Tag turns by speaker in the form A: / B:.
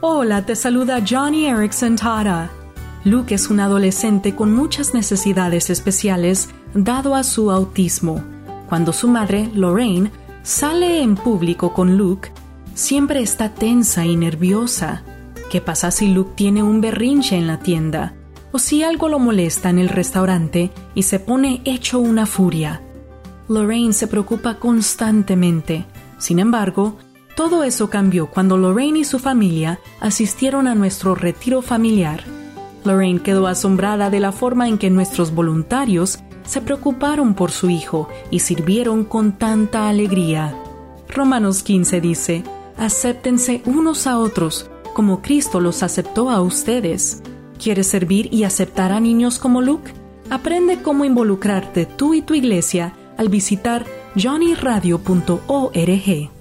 A: Hola, te saluda Johnny Erickson Tara. Luke es un adolescente con muchas necesidades especiales dado a su autismo. Cuando su madre, Lorraine, sale en público con Luke, siempre está tensa y nerviosa. ¿Qué pasa si Luke tiene un berrinche en la tienda? ¿O si algo lo molesta en el restaurante y se pone hecho una furia? Lorraine se preocupa constantemente. Sin embargo, todo eso cambió cuando Lorraine y su familia asistieron a nuestro retiro familiar. Lorraine quedó asombrada de la forma en que nuestros voluntarios se preocuparon por su hijo y sirvieron con tanta alegría. Romanos 15 dice, acéptense unos a otros, como Cristo los aceptó a ustedes. ¿Quieres servir y aceptar a niños como Luke? Aprende cómo involucrarte tú y tu iglesia al visitar johnnyradio.org.